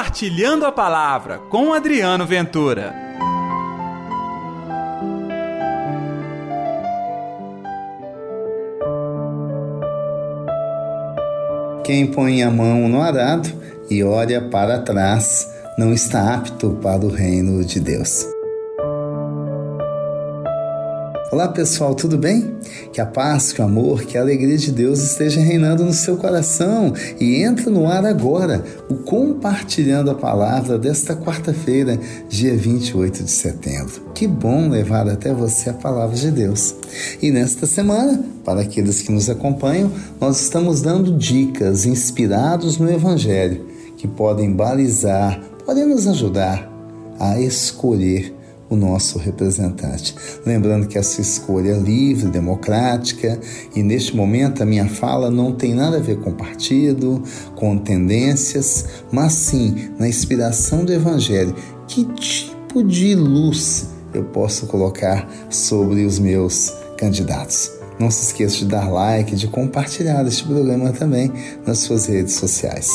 Compartilhando a Palavra com Adriano Ventura. Quem põe a mão no arado e olha para trás não está apto para o reino de Deus. Olá pessoal, tudo bem? Que a paz, que o amor, que a alegria de Deus esteja reinando no seu coração e entra no ar agora o compartilhando a palavra desta quarta-feira, dia 28 de setembro. Que bom levar até você a palavra de Deus. E nesta semana, para aqueles que nos acompanham, nós estamos dando dicas inspirados no Evangelho que podem balizar, podem nos ajudar a escolher o nosso representante. Lembrando que essa escolha é livre, democrática, e neste momento a minha fala não tem nada a ver com partido, com tendências, mas sim na inspiração do Evangelho. Que tipo de luz eu posso colocar sobre os meus candidatos? Não se esqueça de dar like, de compartilhar este programa também nas suas redes sociais.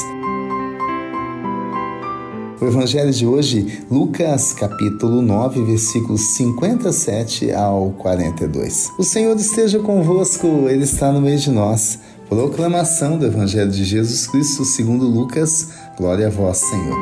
Evangelho de hoje, Lucas capítulo 9, versículos 57 ao 42. O Senhor esteja convosco, ele está no meio de nós. Proclamação do evangelho de Jesus Cristo, segundo Lucas. Glória a vós, Senhor.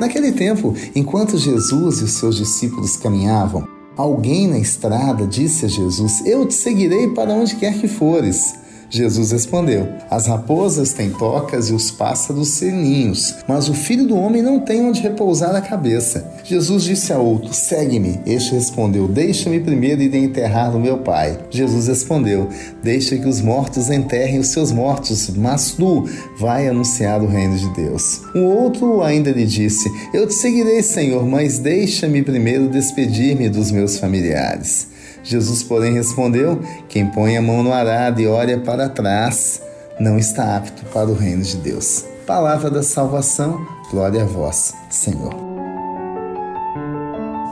Naquele tempo, enquanto Jesus e os seus discípulos caminhavam, alguém na estrada disse a Jesus: Eu te seguirei para onde quer que fores. Jesus respondeu: As raposas têm tocas e os pássaros sininhos, mas o filho do homem não tem onde repousar a cabeça. Jesus disse a outro: Segue-me. Este respondeu: Deixa-me primeiro ir enterrar o meu pai. Jesus respondeu: Deixa que os mortos enterrem os seus mortos, mas tu vai anunciar o reino de Deus. Um outro ainda lhe disse: Eu te seguirei, Senhor, mas deixa-me primeiro despedir-me dos meus familiares. Jesus, porém, respondeu: Quem põe a mão no arado e olha para trás não está apto para o reino de Deus. Palavra da salvação, glória a vós, Senhor.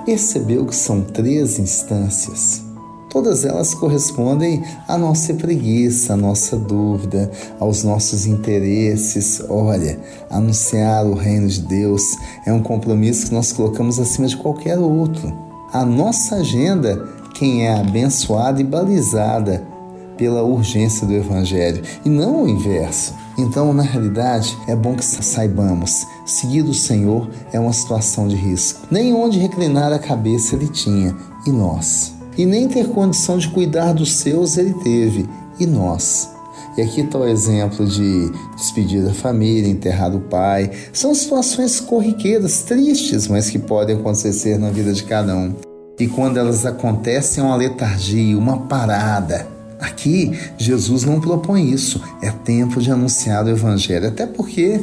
Percebeu que são três instâncias. Todas elas correspondem à nossa preguiça, à nossa dúvida, aos nossos interesses. Olha, anunciar o reino de Deus é um compromisso que nós colocamos acima de qualquer outro. A nossa agenda quem é abençoada e balizada pela urgência do Evangelho e não o inverso. Então, na realidade, é bom que saibamos: seguir o Senhor é uma situação de risco. Nem onde reclinar a cabeça ele tinha, e nós. E nem ter condição de cuidar dos seus ele teve, e nós. E aqui está o exemplo de despedir da família, enterrar o pai. São situações corriqueiras, tristes, mas que podem acontecer na vida de cada um e quando elas acontecem, é uma letargia, uma parada. Aqui, Jesus não propõe isso. É tempo de anunciar o Evangelho, até porque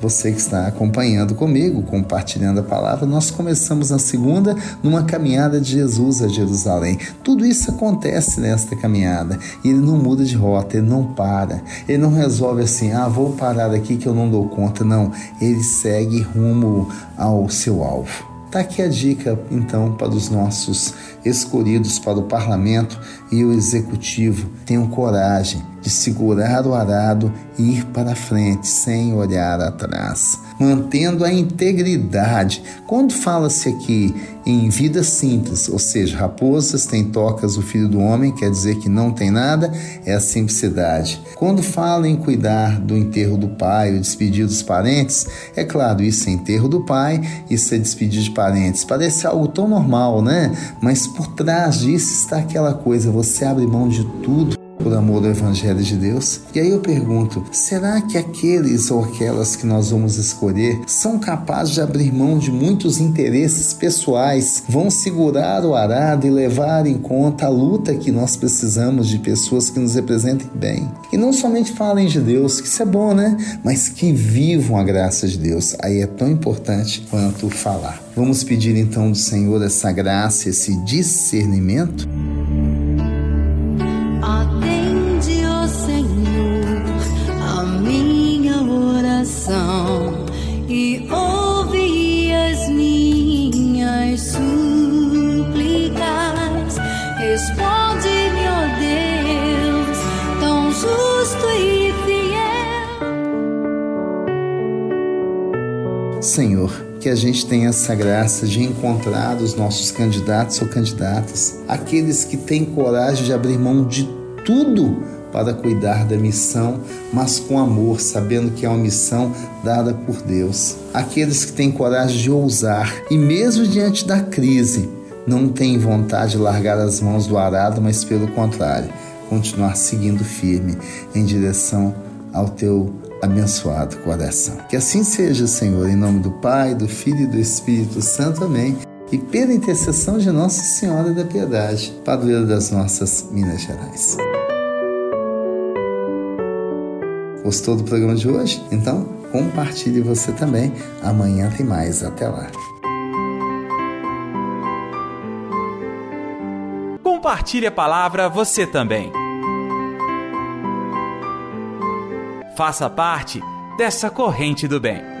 você que está acompanhando comigo, compartilhando a palavra, nós começamos na segunda numa caminhada de Jesus a Jerusalém. Tudo isso acontece nesta caminhada e ele não muda de rota, ele não para, ele não resolve assim, ah, vou parar aqui que eu não dou conta. Não, ele segue rumo ao seu alvo. Está aqui a dica, então, para os nossos escolhidos para o parlamento e o executivo. Tenham coragem de segurar o arado e ir para frente sem olhar atrás, mantendo a integridade. Quando fala-se aqui em vida simples, ou seja, raposas têm tocas o filho do homem, quer dizer que não tem nada, é a simplicidade. Quando fala em cuidar do enterro do pai, o despedir dos parentes, é claro, isso é enterro do pai, isso é despedir de parentes. Parece algo tão normal, né? Mas por trás disso está aquela coisa, você abre mão de tudo por amor do Evangelho de Deus? E aí eu pergunto: será que aqueles ou aquelas que nós vamos escolher são capazes de abrir mão de muitos interesses pessoais, vão segurar o arado e levar em conta a luta que nós precisamos de pessoas que nos representem bem? E não somente falem de Deus, que isso é bom, né? Mas que vivam a graça de Deus. Aí é tão importante quanto falar. Vamos pedir então do Senhor essa graça, esse discernimento? ouve as minhas súplicas. Responde-me, ó Deus, tão justo e fiel. Senhor, que a gente tenha essa graça de encontrar os nossos candidatos ou candidatas, aqueles que têm coragem de abrir mão de tudo para cuidar da missão, mas com amor, sabendo que é uma missão dada por Deus. Aqueles que têm coragem de ousar e, mesmo diante da crise, não têm vontade de largar as mãos do arado, mas pelo contrário, continuar seguindo firme em direção ao teu abençoado coração. Que assim seja, Senhor, em nome do Pai, do Filho e do Espírito Santo. Amém. E pela intercessão de Nossa Senhora da Piedade, padroeira das nossas Minas Gerais. Gostou do programa de hoje? Então, compartilhe você também. Amanhã tem mais. Até lá. Compartilhe a palavra você também. Faça parte dessa corrente do bem.